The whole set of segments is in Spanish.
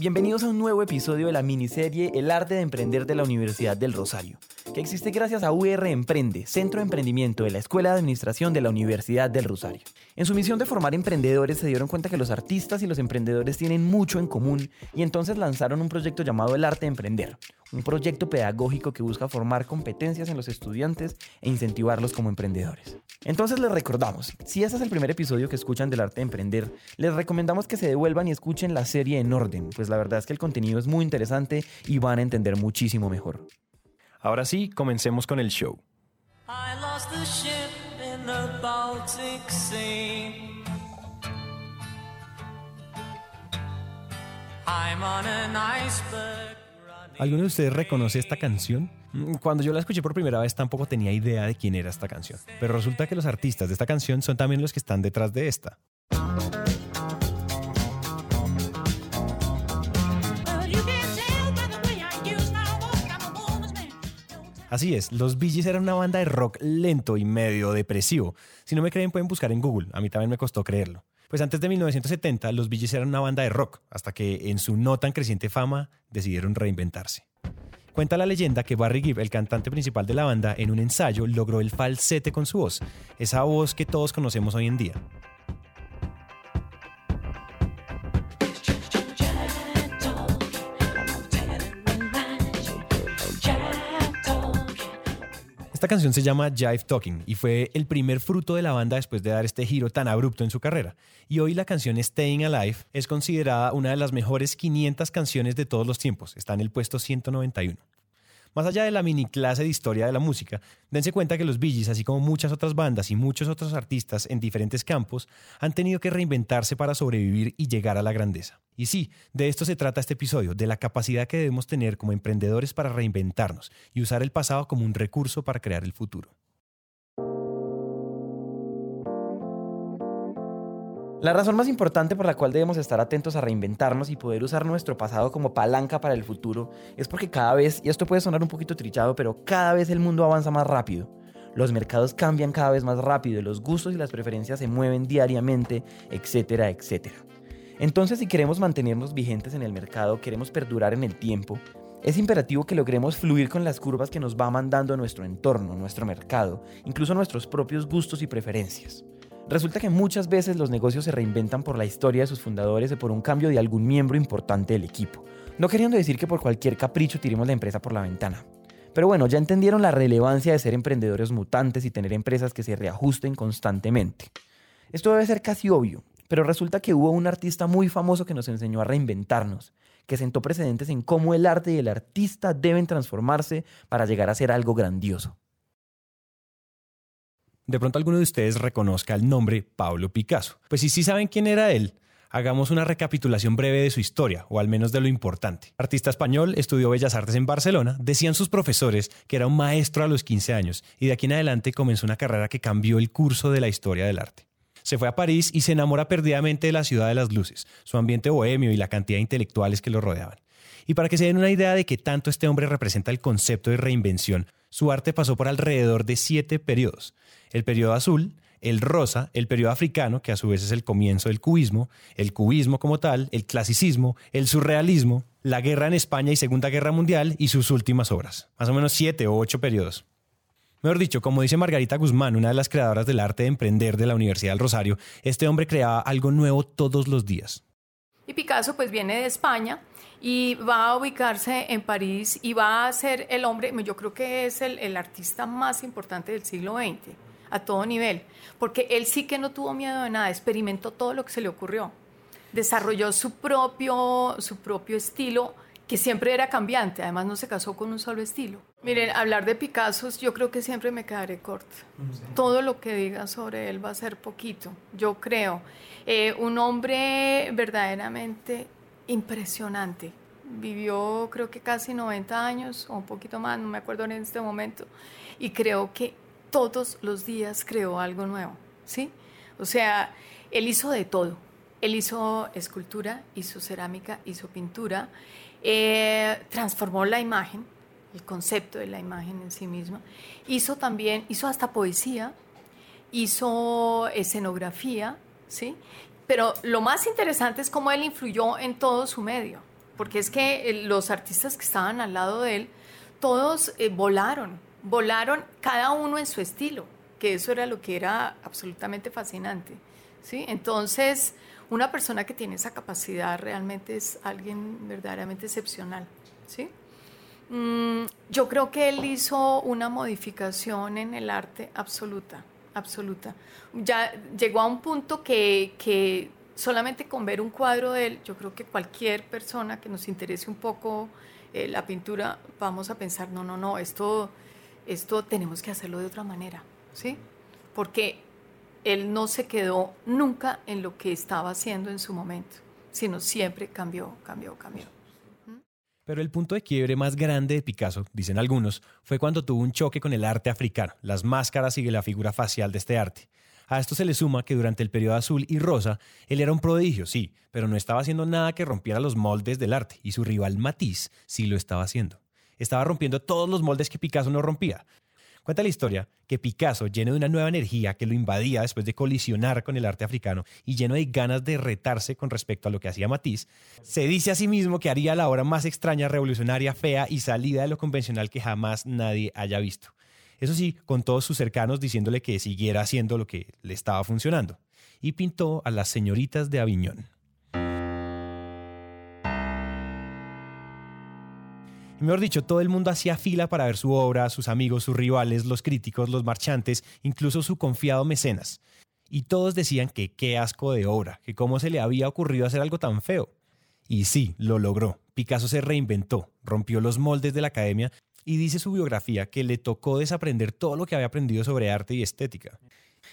Bienvenidos a un nuevo episodio de la miniserie El arte de emprender de la Universidad del Rosario, que existe gracias a UR Emprende, Centro de Emprendimiento de la Escuela de Administración de la Universidad del Rosario. En su misión de formar emprendedores se dieron cuenta que los artistas y los emprendedores tienen mucho en común y entonces lanzaron un proyecto llamado El arte de emprender, un proyecto pedagógico que busca formar competencias en los estudiantes e incentivarlos como emprendedores. Entonces les recordamos, si este es el primer episodio que escuchan del arte de emprender, les recomendamos que se devuelvan y escuchen la serie en orden, pues la verdad es que el contenido es muy interesante y van a entender muchísimo mejor. Ahora sí, comencemos con el show. ¿Alguno de ustedes reconoce esta canción? Mm, cuando yo la escuché por primera vez tampoco tenía idea de quién era esta canción, pero resulta que los artistas de esta canción son también los que están detrás de esta. Así es, los Bee Gees eran una banda de rock lento y medio depresivo. Si no me creen pueden buscar en Google, a mí también me costó creerlo. Pues antes de 1970 los Bee Gees eran una banda de rock, hasta que en su no tan creciente fama decidieron reinventarse. Cuenta la leyenda que Barry Gibb, el cantante principal de la banda, en un ensayo logró el falsete con su voz, esa voz que todos conocemos hoy en día. Esta canción se llama Jive Talking y fue el primer fruto de la banda después de dar este giro tan abrupto en su carrera. Y hoy la canción Staying Alive es considerada una de las mejores 500 canciones de todos los tiempos. Está en el puesto 191. Más allá de la mini clase de historia de la música, dense cuenta que los Bee así como muchas otras bandas y muchos otros artistas en diferentes campos, han tenido que reinventarse para sobrevivir y llegar a la grandeza. Y sí, de esto se trata este episodio, de la capacidad que debemos tener como emprendedores para reinventarnos y usar el pasado como un recurso para crear el futuro. La razón más importante por la cual debemos estar atentos a reinventarnos y poder usar nuestro pasado como palanca para el futuro es porque cada vez, y esto puede sonar un poquito trillado, pero cada vez el mundo avanza más rápido. Los mercados cambian cada vez más rápido, los gustos y las preferencias se mueven diariamente, etcétera, etcétera. Entonces, si queremos mantenernos vigentes en el mercado, queremos perdurar en el tiempo, es imperativo que logremos fluir con las curvas que nos va mandando nuestro entorno, nuestro mercado, incluso nuestros propios gustos y preferencias. Resulta que muchas veces los negocios se reinventan por la historia de sus fundadores o por un cambio de algún miembro importante del equipo. No queriendo decir que por cualquier capricho tiremos la empresa por la ventana. Pero bueno, ya entendieron la relevancia de ser emprendedores mutantes y tener empresas que se reajusten constantemente. Esto debe ser casi obvio, pero resulta que hubo un artista muy famoso que nos enseñó a reinventarnos, que sentó precedentes en cómo el arte y el artista deben transformarse para llegar a ser algo grandioso. De pronto alguno de ustedes reconozca el nombre Pablo Picasso. Pues si sí saben quién era él, hagamos una recapitulación breve de su historia, o al menos de lo importante. Artista español, estudió Bellas Artes en Barcelona, decían sus profesores que era un maestro a los 15 años, y de aquí en adelante comenzó una carrera que cambió el curso de la historia del arte. Se fue a París y se enamora perdidamente de la ciudad de las luces, su ambiente bohemio y la cantidad de intelectuales que lo rodeaban. Y para que se den una idea de que tanto este hombre representa el concepto de reinvención, su arte pasó por alrededor de siete periodos. El periodo azul, el rosa, el periodo africano, que a su vez es el comienzo del cubismo, el cubismo como tal, el clasicismo, el surrealismo, la guerra en España y Segunda Guerra Mundial y sus últimas obras. Más o menos siete o ocho periodos. Mejor dicho, como dice Margarita Guzmán, una de las creadoras del arte de emprender de la Universidad del Rosario, este hombre creaba algo nuevo todos los días. Y Picasso pues viene de España y va a ubicarse en París y va a ser el hombre, yo creo que es el, el artista más importante del siglo XX a todo nivel, porque él sí que no tuvo miedo de nada, experimentó todo lo que se le ocurrió, desarrolló su propio, su propio estilo que siempre era cambiante, además no se casó con un solo estilo. Miren, hablar de Picasso yo creo que siempre me quedaré corta. Todo lo que diga sobre él va a ser poquito, yo creo. Eh, un hombre verdaderamente impresionante. Vivió creo que casi 90 años o un poquito más, no me acuerdo en este momento, y creo que todos los días creó algo nuevo, ¿sí? O sea, él hizo de todo, Él hizo escultura, hizo cerámica, hizo pintura, eh, transformó la imagen, el concepto de la imagen en sí misma. Hizo también, hizo hasta poesía, hizo escenografía, ¿sí? Pero lo más interesante es cómo él influyó en todo su medio, porque es que eh, los artistas que estaban al lado de él, todos eh, volaron, volaron cada uno en su estilo, que eso era lo que era absolutamente fascinante, ¿sí? Entonces, una persona que tiene esa capacidad realmente es alguien verdaderamente excepcional, ¿sí? Mm, yo creo que él hizo una modificación en el arte absoluta, absoluta. Ya llegó a un punto que, que solamente con ver un cuadro de él, yo creo que cualquier persona que nos interese un poco eh, la pintura, vamos a pensar, no, no, no, esto, esto tenemos que hacerlo de otra manera, ¿sí? Porque él no se quedó nunca en lo que estaba haciendo en su momento, sino siempre cambió, cambió, cambió. Pero el punto de quiebre más grande de Picasso, dicen algunos, fue cuando tuvo un choque con el arte africano, las máscaras y la figura facial de este arte. A esto se le suma que durante el periodo azul y rosa, él era un prodigio, sí, pero no estaba haciendo nada que rompiera los moldes del arte, y su rival Matisse sí lo estaba haciendo. Estaba rompiendo todos los moldes que Picasso no rompía. Cuenta la historia que Picasso, lleno de una nueva energía que lo invadía después de colisionar con el arte africano y lleno de ganas de retarse con respecto a lo que hacía Matisse, se dice a sí mismo que haría la obra más extraña, revolucionaria, fea y salida de lo convencional que jamás nadie haya visto. Eso sí, con todos sus cercanos diciéndole que siguiera haciendo lo que le estaba funcionando. Y pintó a las señoritas de Aviñón. Mejor dicho, todo el mundo hacía fila para ver su obra, sus amigos, sus rivales, los críticos, los marchantes, incluso su confiado mecenas. Y todos decían que qué asco de obra, que cómo se le había ocurrido hacer algo tan feo. Y sí, lo logró. Picasso se reinventó, rompió los moldes de la academia y dice su biografía que le tocó desaprender todo lo que había aprendido sobre arte y estética.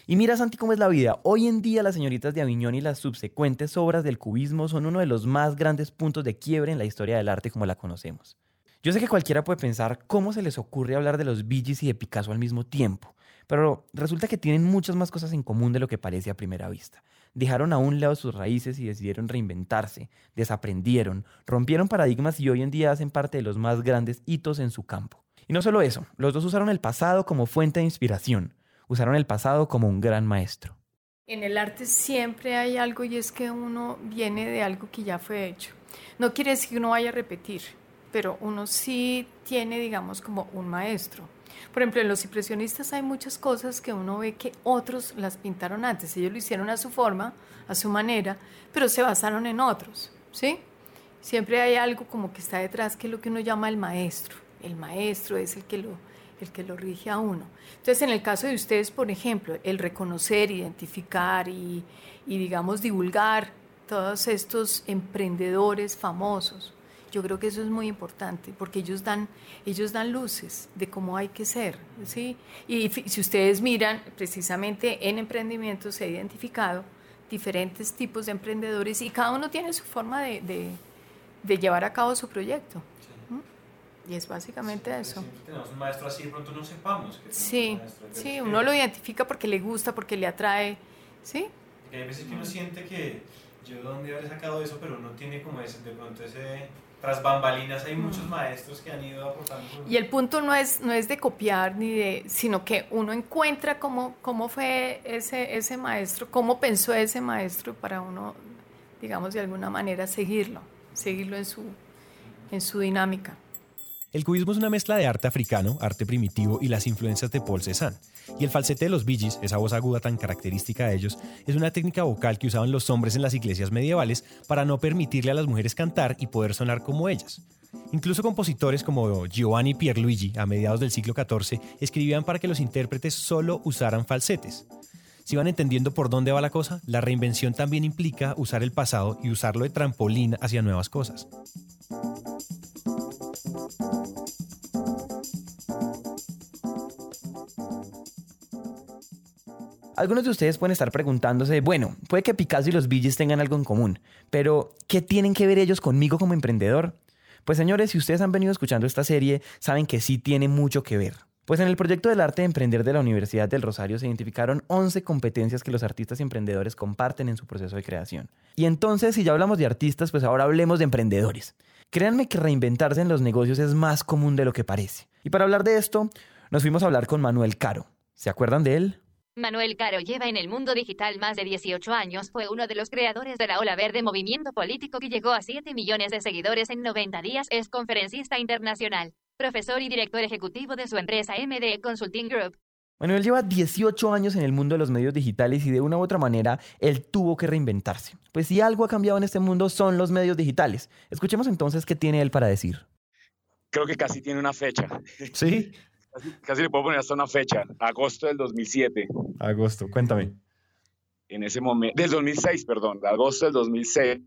Y mira, Santi, cómo es la vida. Hoy en día las señoritas de Aviñón y las subsecuentes obras del cubismo son uno de los más grandes puntos de quiebre en la historia del arte como la conocemos. Yo sé que cualquiera puede pensar cómo se les ocurre hablar de los Bee y de Picasso al mismo tiempo, pero resulta que tienen muchas más cosas en común de lo que parece a primera vista. Dejaron a un lado sus raíces y decidieron reinventarse, desaprendieron, rompieron paradigmas y hoy en día hacen parte de los más grandes hitos en su campo. Y no solo eso, los dos usaron el pasado como fuente de inspiración, usaron el pasado como un gran maestro. En el arte siempre hay algo y es que uno viene de algo que ya fue hecho. No quiere decir que uno vaya a repetir, pero uno sí tiene, digamos, como un maestro. Por ejemplo, en los impresionistas hay muchas cosas que uno ve que otros las pintaron antes. Ellos lo hicieron a su forma, a su manera, pero se basaron en otros, ¿sí? Siempre hay algo como que está detrás, que es lo que uno llama el maestro. El maestro es el que lo, el que lo rige a uno. Entonces, en el caso de ustedes, por ejemplo, el reconocer, identificar y, y digamos, divulgar todos estos emprendedores famosos, yo creo que eso es muy importante porque ellos dan, ellos dan luces de cómo hay que ser, ¿sí? Y si ustedes miran, precisamente en emprendimiento se ha identificado diferentes tipos de emprendedores y cada uno tiene su forma de, de, llevar a cabo su proyecto. Y es básicamente eso. tenemos un maestro así, de pronto no sepamos. Que sí, sí, uno lo identifica porque le gusta, porque le atrae, ¿sí? hay veces que uno siente que yo de dónde habré sacado eso, pero no tiene como ese, de pronto ese tras bambalinas hay muchos maestros que han ido aportando. Y el punto no es, no es de copiar ni de, sino que uno encuentra cómo, cómo fue ese, ese maestro, cómo pensó ese maestro para uno, digamos, de alguna manera seguirlo, seguirlo en su, en su dinámica. El cubismo es una mezcla de arte africano, arte primitivo y las influencias de Paul Cézanne. Y el falsete de los Bee esa voz aguda tan característica de ellos, es una técnica vocal que usaban los hombres en las iglesias medievales para no permitirle a las mujeres cantar y poder sonar como ellas. Incluso compositores como Giovanni Pierluigi, a mediados del siglo XIV, escribían para que los intérpretes solo usaran falsetes. Si van entendiendo por dónde va la cosa, la reinvención también implica usar el pasado y usarlo de trampolín hacia nuevas cosas. Algunos de ustedes pueden estar preguntándose, bueno, puede que Picasso y los Billys tengan algo en común, pero ¿qué tienen que ver ellos conmigo como emprendedor? Pues señores, si ustedes han venido escuchando esta serie, saben que sí tiene mucho que ver. Pues en el proyecto del arte de emprender de la Universidad del Rosario se identificaron 11 competencias que los artistas y emprendedores comparten en su proceso de creación. Y entonces, si ya hablamos de artistas, pues ahora hablemos de emprendedores. Créanme que reinventarse en los negocios es más común de lo que parece. Y para hablar de esto, nos fuimos a hablar con Manuel Caro. ¿Se acuerdan de él? Manuel Caro lleva en el mundo digital más de 18 años, fue uno de los creadores de la Ola Verde, movimiento político que llegó a 7 millones de seguidores en 90 días, es conferencista internacional profesor y director ejecutivo de su empresa MD Consulting Group. Manuel lleva 18 años en el mundo de los medios digitales y de una u otra manera él tuvo que reinventarse. Pues si algo ha cambiado en este mundo son los medios digitales. Escuchemos entonces qué tiene él para decir. Creo que casi tiene una fecha. ¿Sí? Casi, le puedo poner hasta una fecha. Agosto del 2007. Agosto, cuéntame. En ese momento, del 2006, perdón, agosto del 2006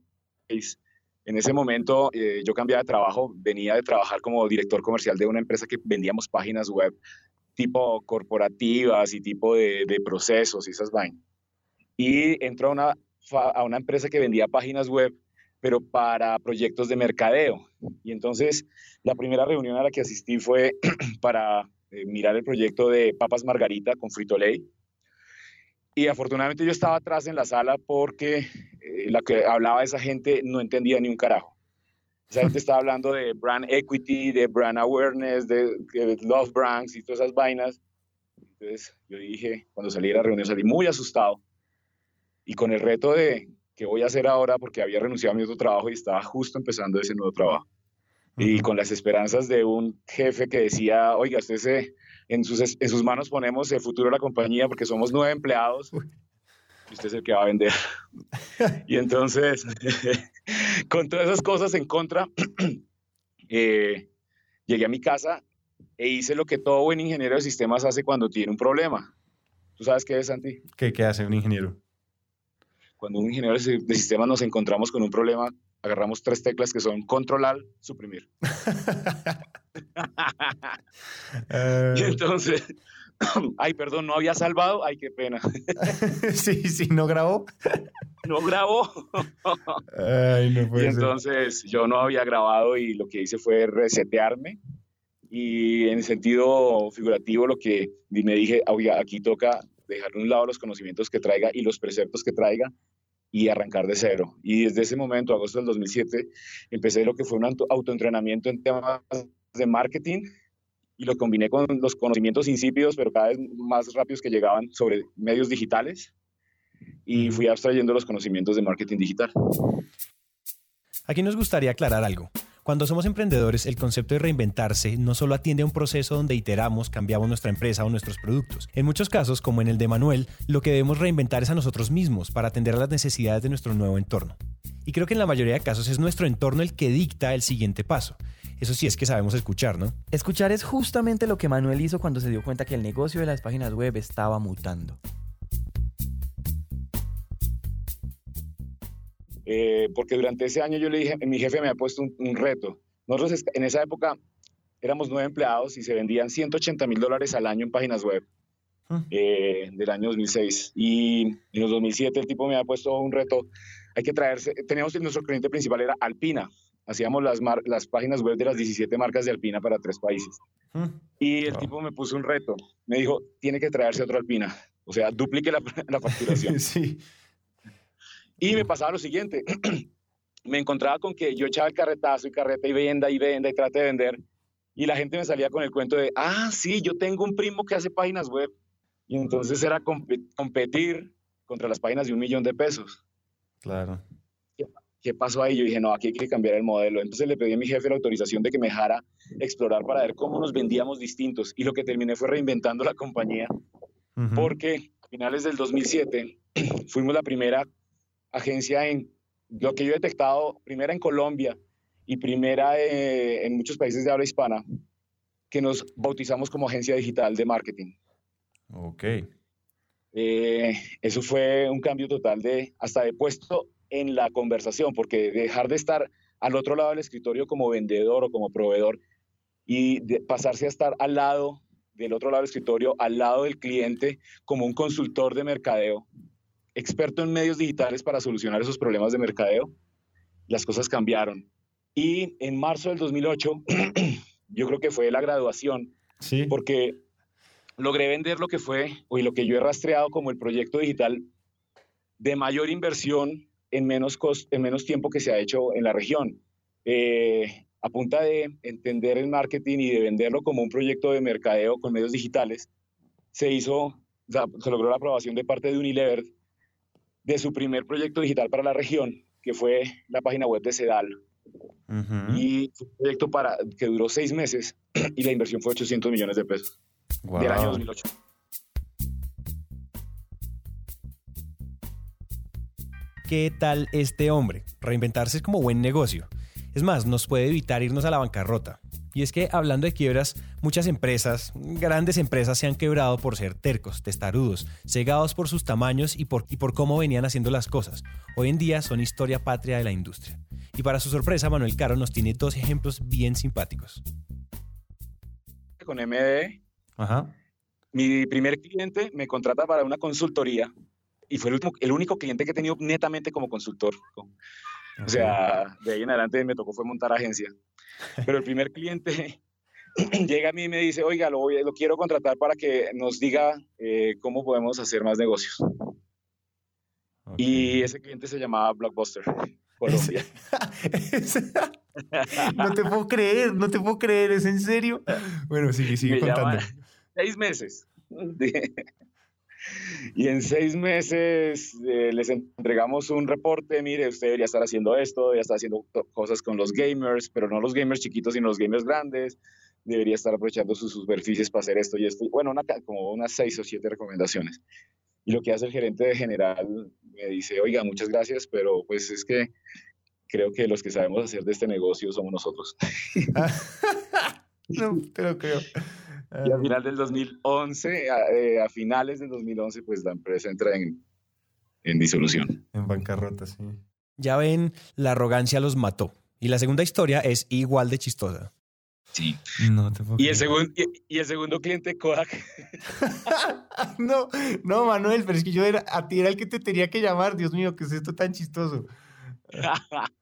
en ese momento eh, yo cambiaba de trabajo, venía de trabajar como director comercial de una empresa que vendíamos páginas web tipo corporativas y tipo de, procesos y esas vainas. Y entró a una, a una empresa que vendía páginas web, pero para proyectos de mercadeo. Y entonces la primera reunión a la que asistí fue para eh, mirar el proyecto de Papas Margarita con Frito Lay. Y afortunadamente yo estaba atrás en la sala porque eh, la que hablaba esa gente no entendía ni un carajo. Esa gente estaba hablando de brand equity, de brand awareness, de, love brands y todas esas vainas. Entonces yo dije, cuando salí de la reunión salí muy asustado y con el reto de qué voy a hacer ahora porque había renunciado a mi otro trabajo y estaba justo empezando ese nuevo trabajo. Y con las esperanzas de un jefe que decía, oiga, usted se, en, sus, en sus manos ponemos el futuro de la compañía porque somos nueve empleados y usted es el que va a vender. y entonces, con todas esas cosas en contra, eh, llegué a mi casa e hice lo que todo buen ingeniero de sistemas hace cuando tiene un problema. ¿Tú sabes qué es, Santi? ¿Qué, qué hace un ingeniero? Cuando un ingeniero de sistemas nos encontramos con un problema, agarramos tres teclas que son controlar, suprimir. y entonces, ay, perdón, no había salvado, ay, qué pena. sí, sí, no grabó. no grabó. ay, no puede y entonces yo no había grabado y lo que hice fue resetearme. Y en sentido figurativo, lo que me dije, oiga, aquí toca dejar de un lado los conocimientos que traiga y los preceptos que traiga y arrancar de cero. Y desde ese momento, agosto del 2007, empecé lo que fue un autoentrenamiento en temas de marketing y lo combiné con los conocimientos insípidos, pero cada vez más rápidos que llegaban sobre medios digitales y fui abstrayendo los conocimientos de marketing digital. Aquí nos gustaría aclarar algo. Cuando somos emprendedores, el concepto de reinventarse no solo atiende a un proceso donde iteramos, cambiamos nuestra empresa o nuestros productos. En muchos casos, como en el de Manuel, lo que debemos reinventar es a nosotros mismos para atender a las necesidades de nuestro nuevo entorno. Y creo que en la mayoría de casos es nuestro entorno el que dicta el siguiente paso. Eso sí es que sabemos escuchar, ¿no? Escuchar es justamente lo que Manuel hizo cuando se dio cuenta que el negocio de las páginas web estaba mutando. Eh, porque durante ese año yo le dije, mi jefe me ha puesto un, reto. Nosotros en esa época éramos nueve empleados y se vendían 180 mil dólares al año en páginas web ah. eh, del año 2006. Y en los 2007 el tipo me ha puesto un reto. Hay que traerse, teníamos nuestro cliente principal era Alpina. Hacíamos las, las páginas web de las 17 marcas de Alpina para tres países. Ah. Y el tipo me puso un reto. Me dijo, tiene que traerse otro Alpina. O sea, duplique la, la facturación. sí. Y me pasaba lo siguiente, me encontraba con que yo echaba el carretazo y carreta y venda y venda y trate de vender. Y la gente me salía con el cuento de, ah, sí, yo tengo un primo que hace páginas web. Y entonces era competir contra las páginas de un millón de pesos. Claro. ¿Qué, pasó ahí? Yo dije, no, aquí hay que cambiar el modelo. Entonces le pedí a mi jefe la autorización de que me dejara explorar para ver cómo nos vendíamos distintos. Y lo que terminé fue reinventando la compañía, porque a finales del 2007 fuimos la primera agencia en lo que yo he detectado, primera en Colombia y primera eh, en muchos países de habla hispana, que nos bautizamos como agencia digital de marketing. Ok. Eh, eso fue un cambio total de hasta de puesto en la conversación, porque dejar de estar al otro lado del escritorio como vendedor o como proveedor y de pasarse a estar al lado del otro lado del escritorio, al lado del cliente, como un consultor de mercadeo, experto en medios digitales para solucionar esos problemas de mercadeo, las cosas cambiaron. Y en marzo del 2008, yo creo que fue la graduación, sí. porque logré vender lo que fue, o lo que yo he rastreado como el proyecto digital de mayor inversión en menos, en menos tiempo que se ha hecho en la región. Eh, a punta de entender el marketing y de venderlo como un proyecto de mercadeo con medios digitales, se hizo, se logró la aprobación de parte de Unilever de su primer proyecto digital para la región, que fue la página web de Sedal. Y un proyecto para, que duró seis meses y la inversión fue 800 millones de pesos del año 2008. ¿Qué tal este hombre? Reinventarse es como buen negocio. Es más, nos puede evitar irnos a la bancarrota. Y es que hablando de quiebras, muchas empresas, grandes empresas, se han quebrado por ser tercos, testarudos, cegados por sus tamaños y por, y por cómo venían haciendo las cosas. Hoy en día son historia patria de la industria. Y para su sorpresa, Manuel Caro nos tiene dos ejemplos bien simpáticos. Con Ajá. mi primer cliente me contrata para una consultoría y fue el, el único cliente que he tenido netamente como consultor. O sea, de ahí en adelante me tocó fue montar agencia. Pero el primer cliente llega a mí y me dice, oiga, lo, lo quiero contratar para que nos diga eh, cómo podemos hacer más negocios. Y ese cliente se llamaba Blockbuster. Colombia. no te puedo creer, no te puedo creer, ¿es en serio? Bueno, sigue, sigue contando. Seis meses. Y en seis meses eh, les entregamos un reporte, mire, usted debería estar haciendo esto, debería estar haciendo cosas con los gamers, pero no los gamers chiquitos, sino los gamers grandes, debería estar aprovechando sus superficies para hacer esto y esto. Bueno, como unas seis o siete recomendaciones. Y lo que hace el gerente de general me dice, oiga, muchas gracias, pero pues es que creo que los que sabemos hacer de este negocio somos nosotros. no, te lo creo. Y a final del 2011, eh, a, finales del 2011, pues la empresa entra en, en disolución. En bancarrota, sí. Ya ven, la arrogancia los mató. Y la segunda historia es igual de chistosa. Sí. No te puedo y, el segundo, y, el segundo cliente, Kodak. no, no, Manuel, pero es que yo era, a ti era el que te tenía que llamar. Dios mío, ¿qué es esto tan chistoso?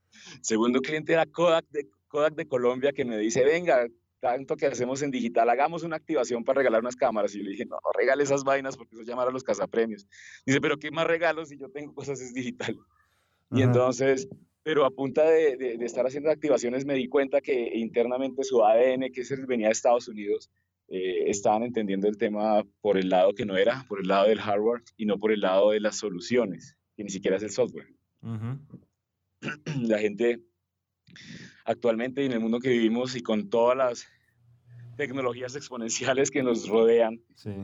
segundo cliente era Kodak de, Kodak de Colombia que me dice, venga, tanto que hacemos en digital, hagamos una activación para regalar unas cámaras. Y yo le dije, no, no regale esas vainas porque eso es llamar a los cazapremios. Dice, pero ¿qué más regalos si yo tengo cosas es digital? Y entonces, pero a punta de, de, estar haciendo activaciones me di cuenta que internamente su ADN, que es venía de Estados Unidos, eh, estaban entendiendo el tema por el lado que no era, por el lado del hardware y no por el lado de las soluciones, que ni siquiera es el software. La gente actualmente en el mundo que vivimos y con todas las tecnologías exponenciales que nos rodean,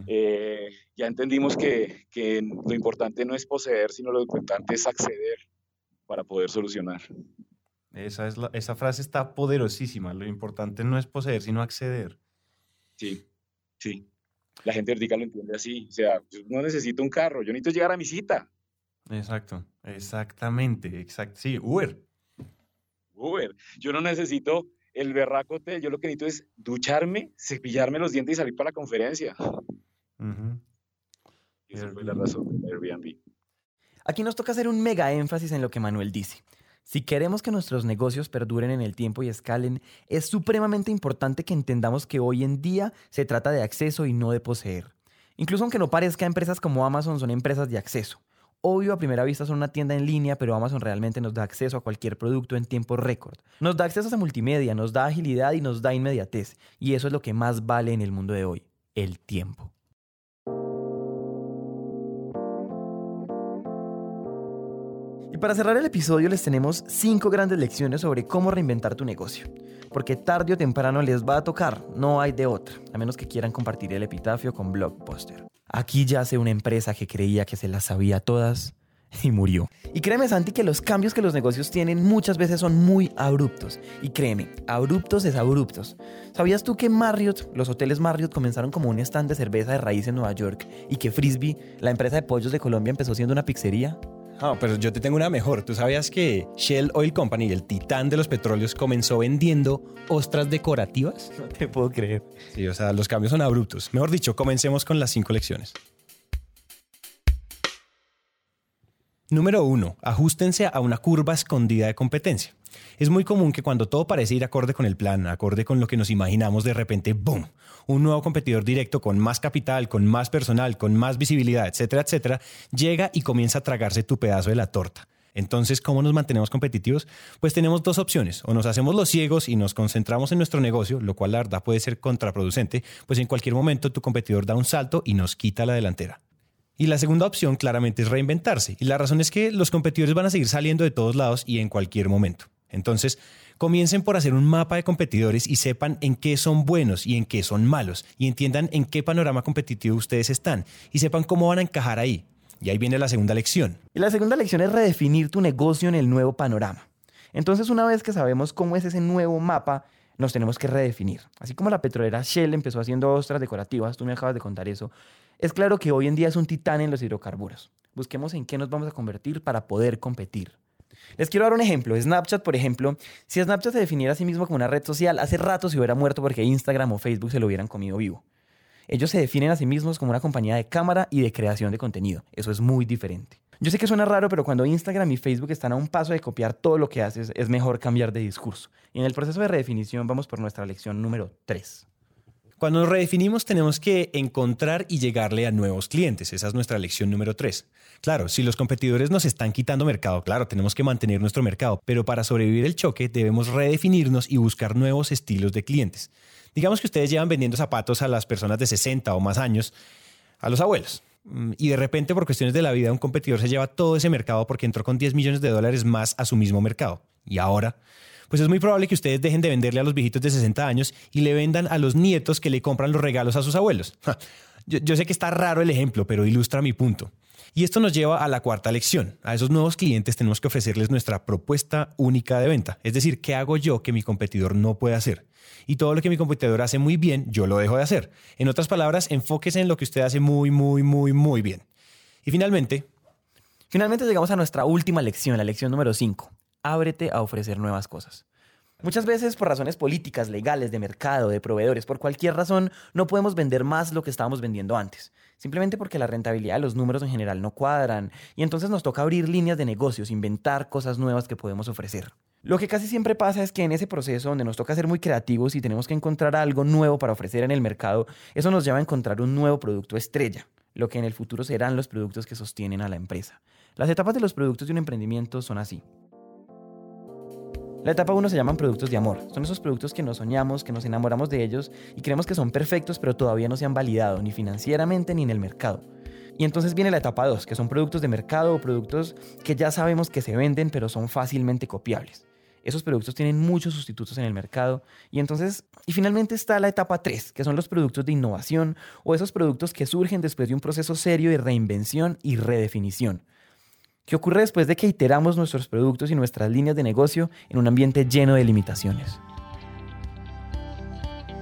eh, ya entendimos que, que, lo importante no es poseer, sino lo importante es acceder para poder solucionar. Esa, es la, esa frase está poderosísima. Lo importante no es poseer, sino acceder. Sí, sí. La gente vertical lo entiende así. O sea, yo no necesito un carro, yo necesito llegar a mi cita. Exacto, exactamente, exacto. Sí, Uber. Uber. Yo no necesito el berraco hotel, yo lo que necesito es ducharme, cepillarme los dientes y salir para la conferencia. Esa fue la razón de Airbnb. Aquí nos toca hacer un mega énfasis en lo que Manuel dice. Si queremos que nuestros negocios perduren en el tiempo y escalen, es supremamente importante que entendamos que hoy en día se trata de acceso y no de poseer. Incluso aunque no parezca, empresas como Amazon son empresas de acceso. Obvio, a primera vista son una tienda en línea, pero Amazon realmente nos da acceso a cualquier producto en tiempo récord. Nos da acceso a multimedia, nos da agilidad y nos da inmediatez. Y eso es lo que más vale en el mundo de hoy, el tiempo. Y para cerrar el episodio les tenemos cinco grandes lecciones sobre cómo reinventar tu negocio. Porque tarde o temprano les va a tocar, no hay de otra, a menos que quieran compartir el epitafio con Blockbuster. Aquí yace una empresa que creía que se las sabía todas y murió. Y créeme, Santi, que los cambios que los negocios tienen muchas veces son muy abruptos. Y créeme, abruptos es abruptos. ¿Sabías tú que Marriott, los hoteles Marriott comenzaron como un stand de cerveza de raíz en Nueva York y que Frisbee, la empresa de pollos de Colombia, empezó siendo una pizzería? No, pero yo te tengo una mejor. ¿Tú sabías que Shell Oil Company, el titán de los petróleos, comenzó vendiendo ostras decorativas? No te puedo creer. Sí, o sea, los cambios son abruptos. Mejor dicho, comencemos con las cinco lecciones. Número 1. Ajustense a una curva escondida de competencia. Es muy común que cuando todo parece ir acorde con el plan, acorde con lo que nos imaginamos, de repente, ¡boom! Un nuevo competidor directo con más capital, con más personal, con más visibilidad, etcétera, etcétera, llega y comienza a tragarse tu pedazo de la torta. Entonces, ¿cómo nos mantenemos competitivos? Pues tenemos dos opciones. O nos hacemos los ciegos y nos concentramos en nuestro negocio, lo cual la verdad puede ser contraproducente, pues en cualquier momento tu competidor da un salto y nos quita la delantera. Y la segunda opción claramente es reinventarse. Y la razón es que los competidores van a seguir saliendo de todos lados y en cualquier momento. Entonces, comiencen por hacer un mapa de competidores y sepan en qué son buenos y en qué son malos. Y entiendan en qué panorama competitivo ustedes están. Y sepan cómo van a encajar ahí. Y ahí viene la segunda lección. Y la segunda lección es redefinir tu negocio en el nuevo panorama. Entonces, una vez que sabemos cómo es ese nuevo mapa, nos tenemos que redefinir. Así como la petrolera Shell empezó haciendo ostras decorativas, tú me acabas de contar eso, es claro que hoy en día es un titán en los hidrocarburos. Busquemos en qué nos vamos a convertir para poder competir. Les quiero dar un ejemplo. Snapchat, por ejemplo, si Snapchat se definiera a sí mismo como una red social, hace rato se hubiera muerto porque Instagram o Facebook se lo hubieran comido vivo. Ellos se definen a sí mismos como una compañía de cámara y de creación de contenido. Eso es muy diferente. Yo sé que suena raro, pero cuando Instagram y Facebook están a un paso de copiar todo lo que haces, es mejor cambiar de discurso. Y en el proceso de redefinición vamos por nuestra lección número 3. Cuando nos redefinimos tenemos que encontrar y llegarle a nuevos clientes. Esa es nuestra lección número 3. Claro, si los competidores nos están quitando mercado, claro, tenemos que mantener nuestro mercado, pero para sobrevivir el choque debemos redefinirnos y buscar nuevos estilos de clientes. Digamos que ustedes llevan vendiendo zapatos a las personas de 60 o más años, a los abuelos. Mm, y de repente, por cuestiones de la vida, un competidor se lleva todo ese mercado porque entró con 10 millones de dólares más a su mismo mercado. Y ahora, pues es muy probable que ustedes dejen de venderle a los viejitos de 60 años y le vendan a los nietos que le compran los regalos a sus abuelos. Yo, sé que está raro el ejemplo, pero ilustra mi punto. Y esto nos lleva a la cuarta lección. A esos nuevos clientes tenemos que ofrecerles nuestra propuesta única de venta. Es decir, ¿qué hago yo que mi competidor no puede hacer? Y todo lo que mi competidor hace muy bien, yo lo dejo de hacer. En otras palabras, enfóquese en lo que usted hace muy, muy, muy, muy bien. Y finalmente... Finalmente llegamos a nuestra última lección, la lección número 5. Ábrete a ofrecer nuevas cosas. Muchas veces por razones políticas, legales, de mercado, de proveedores, por cualquier razón, no podemos vender más lo que estábamos vendiendo antes simplemente porque la rentabilidad de los números en general no cuadran y entonces nos toca abrir líneas de negocios, inventar cosas nuevas que podemos ofrecer. Lo que casi siempre pasa es que en ese proceso donde nos toca ser muy creativos y tenemos que encontrar algo nuevo para ofrecer en el mercado, eso nos lleva a encontrar un nuevo producto estrella, lo que en el futuro serán los productos que sostienen a la empresa. Las etapas de los productos de un emprendimiento son así. La etapa 1 se llaman productos de amor. Son esos productos que nos soñamos, que nos enamoramos de ellos y creemos que son perfectos, pero todavía no se han validado ni financieramente ni en el mercado. Y entonces viene la etapa 2, que son productos de mercado o productos que ya sabemos que se venden, pero son fácilmente copiables. Esos productos tienen muchos sustitutos en el mercado. Y entonces, y finalmente está la etapa 3, que son los productos de innovación o esos productos que surgen después de un proceso serio de reinvención y redefinición. ¿Qué ocurre después de que iteramos nuestros productos y nuestras líneas de negocio en un ambiente lleno de limitaciones?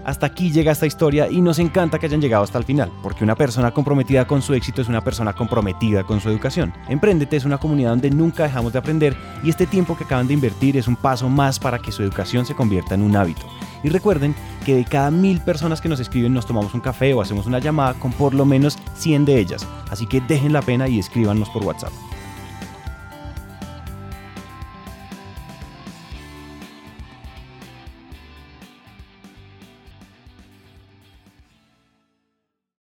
Hasta aquí llega esta historia y nos encanta que hayan llegado hasta el final, porque una persona comprometida con su éxito es una persona comprometida con su educación. Emprendete es una comunidad donde nunca dejamos de aprender y este tiempo que acaban de invertir es un paso más para que su educación se convierta en un hábito. Y recuerden que de cada mil personas que nos escriben nos tomamos un café o hacemos una llamada con por lo menos 100 de ellas, así que dejen la pena y escríbanos por WhatsApp.